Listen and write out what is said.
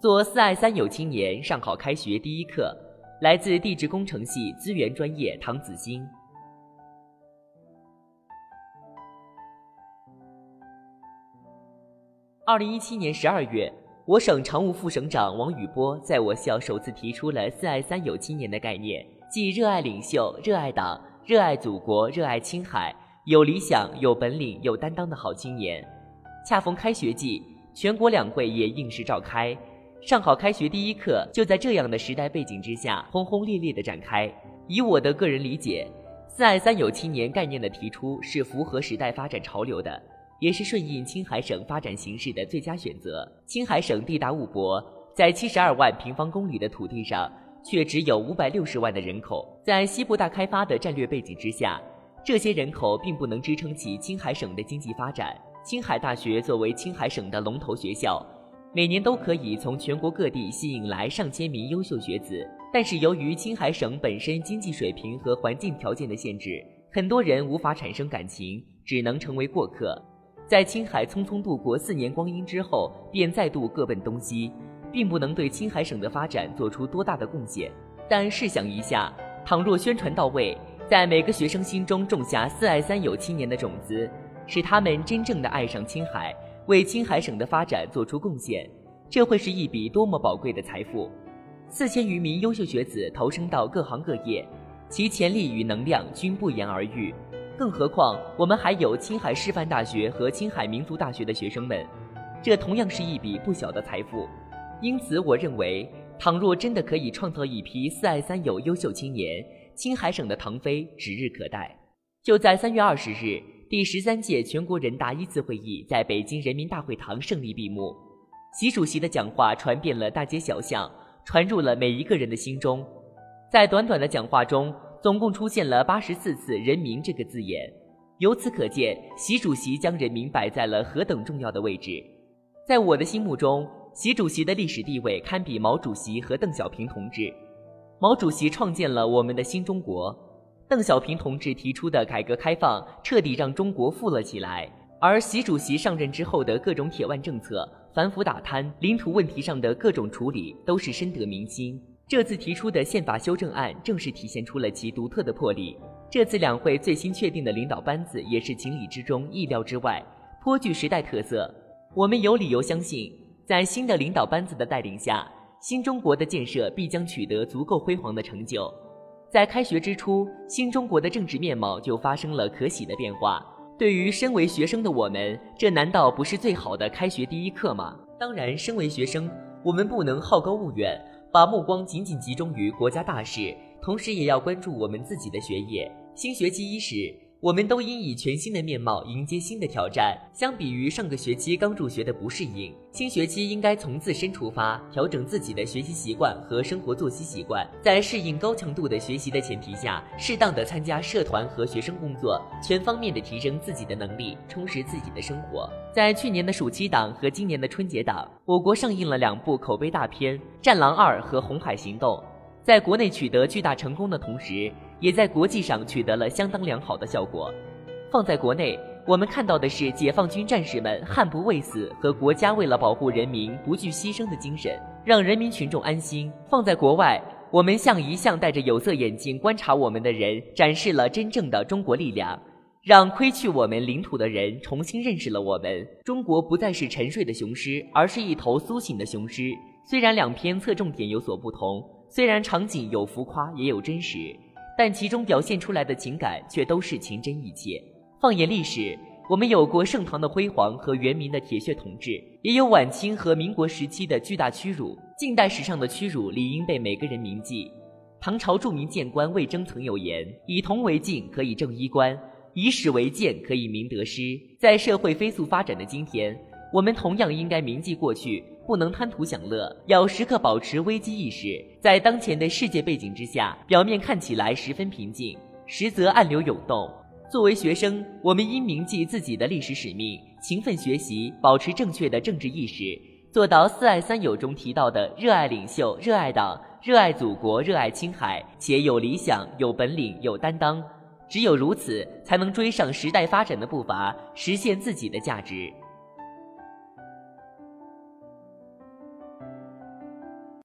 做四爱三有青年上好开学第一课，来自地质工程系资源专业唐子欣。二零一七年十二月，我省常务副省长王宇波在我校首次提出了“四爱三有青年”的概念，即热爱领袖、热爱党、热爱祖国、热爱青海，有理想、有本领、有担当的好青年。恰逢开学季，全国两会也应时召开。上好开学第一课就在这样的时代背景之下轰轰烈烈地展开。以我的个人理解，“四爱三有”青年概念的提出是符合时代发展潮流的，也是顺应青海省发展形势的最佳选择。青海省地大物博，在七十二万平方公里的土地上，却只有五百六十万的人口。在西部大开发的战略背景之下，这些人口并不能支撑起青海省的经济发展。青海大学作为青海省的龙头学校。每年都可以从全国各地吸引来上千名优秀学子，但是由于青海省本身经济水平和环境条件的限制，很多人无法产生感情，只能成为过客。在青海匆匆度过四年光阴之后，便再度各奔东西，并不能对青海省的发展做出多大的贡献。但试想一下，倘若宣传到位，在每个学生心中种下“四爱三有”青年的种子，使他们真正的爱上青海。为青海省的发展做出贡献，这会是一笔多么宝贵的财富！四千余名优秀学子投身到各行各业，其潜力与能量均不言而喻。更何况我们还有青海师范大学和青海民族大学的学生们，这同样是一笔不小的财富。因此，我认为，倘若真的可以创造一批“四爱三有”优秀青年，青海省的腾飞指日可待。就在三月二十日。第十三届全国人大一次会议在北京人民大会堂胜利闭幕，习主席的讲话传遍了大街小巷，传入了每一个人的心中。在短短的讲话中，总共出现了八十四次“人民”这个字眼，由此可见，习主席将人民摆在了何等重要的位置。在我的心目中，习主席的历史地位堪比毛主席和邓小平同志。毛主席创建了我们的新中国。邓小平同志提出的改革开放，彻底让中国富了起来。而习主席上任之后的各种铁腕政策、反腐打贪、领土问题上的各种处理，都是深得民心。这次提出的宪法修正案，正是体现出了其独特的魄力。这次两会最新确定的领导班子，也是情理之中、意料之外，颇具时代特色。我们有理由相信，在新的领导班子的带领下，新中国的建设必将取得足够辉煌的成就。在开学之初，新中国的政治面貌就发生了可喜的变化。对于身为学生的我们，这难道不是最好的开学第一课吗？当然，身为学生，我们不能好高骛远，把目光仅仅集中于国家大事，同时也要关注我们自己的学业。新学期伊始。我们都应以全新的面貌迎接新的挑战。相比于上个学期刚入学的不适应，新学期应该从自身出发，调整自己的学习习惯和生活作息习惯，在适应高强度的学习的前提下，适当的参加社团和学生工作，全方面的提升自己的能力，充实自己的生活。在去年的暑期档和今年的春节档，我国上映了两部口碑大片《战狼二》和《红海行动》，在国内取得巨大成功的同时。也在国际上取得了相当良好的效果。放在国内，我们看到的是解放军战士们悍不畏死和国家为了保护人民不惧牺牲的精神，让人民群众安心。放在国外，我们向一向戴着有色眼镜观察我们的人展示了真正的中国力量，让窥去我们领土的人重新认识了我们。中国不再是沉睡的雄狮，而是一头苏醒的雄狮。虽然两篇侧重点有所不同，虽然场景有浮夸也有真实。但其中表现出来的情感却都是情真意切。放眼历史，我们有过盛唐的辉煌和元明的铁血统治，也有晚清和民国时期的巨大屈辱。近代史上的屈辱理应被每个人铭记。唐朝著名谏官魏征曾有言：“以铜为镜，可以正衣冠；以史为鉴，可以明得失。”在社会飞速发展的今天，我们同样应该铭记过去。不能贪图享乐，要时刻保持危机意识。在当前的世界背景之下，表面看起来十分平静，实则暗流涌动。作为学生，我们应铭记自己的历史使命，勤奋学习，保持正确的政治意识，做到“四爱三有”中提到的热爱领袖、热爱党、热爱祖国、热爱青海，且有理想、有本领、有担当。只有如此，才能追上时代发展的步伐，实现自己的价值。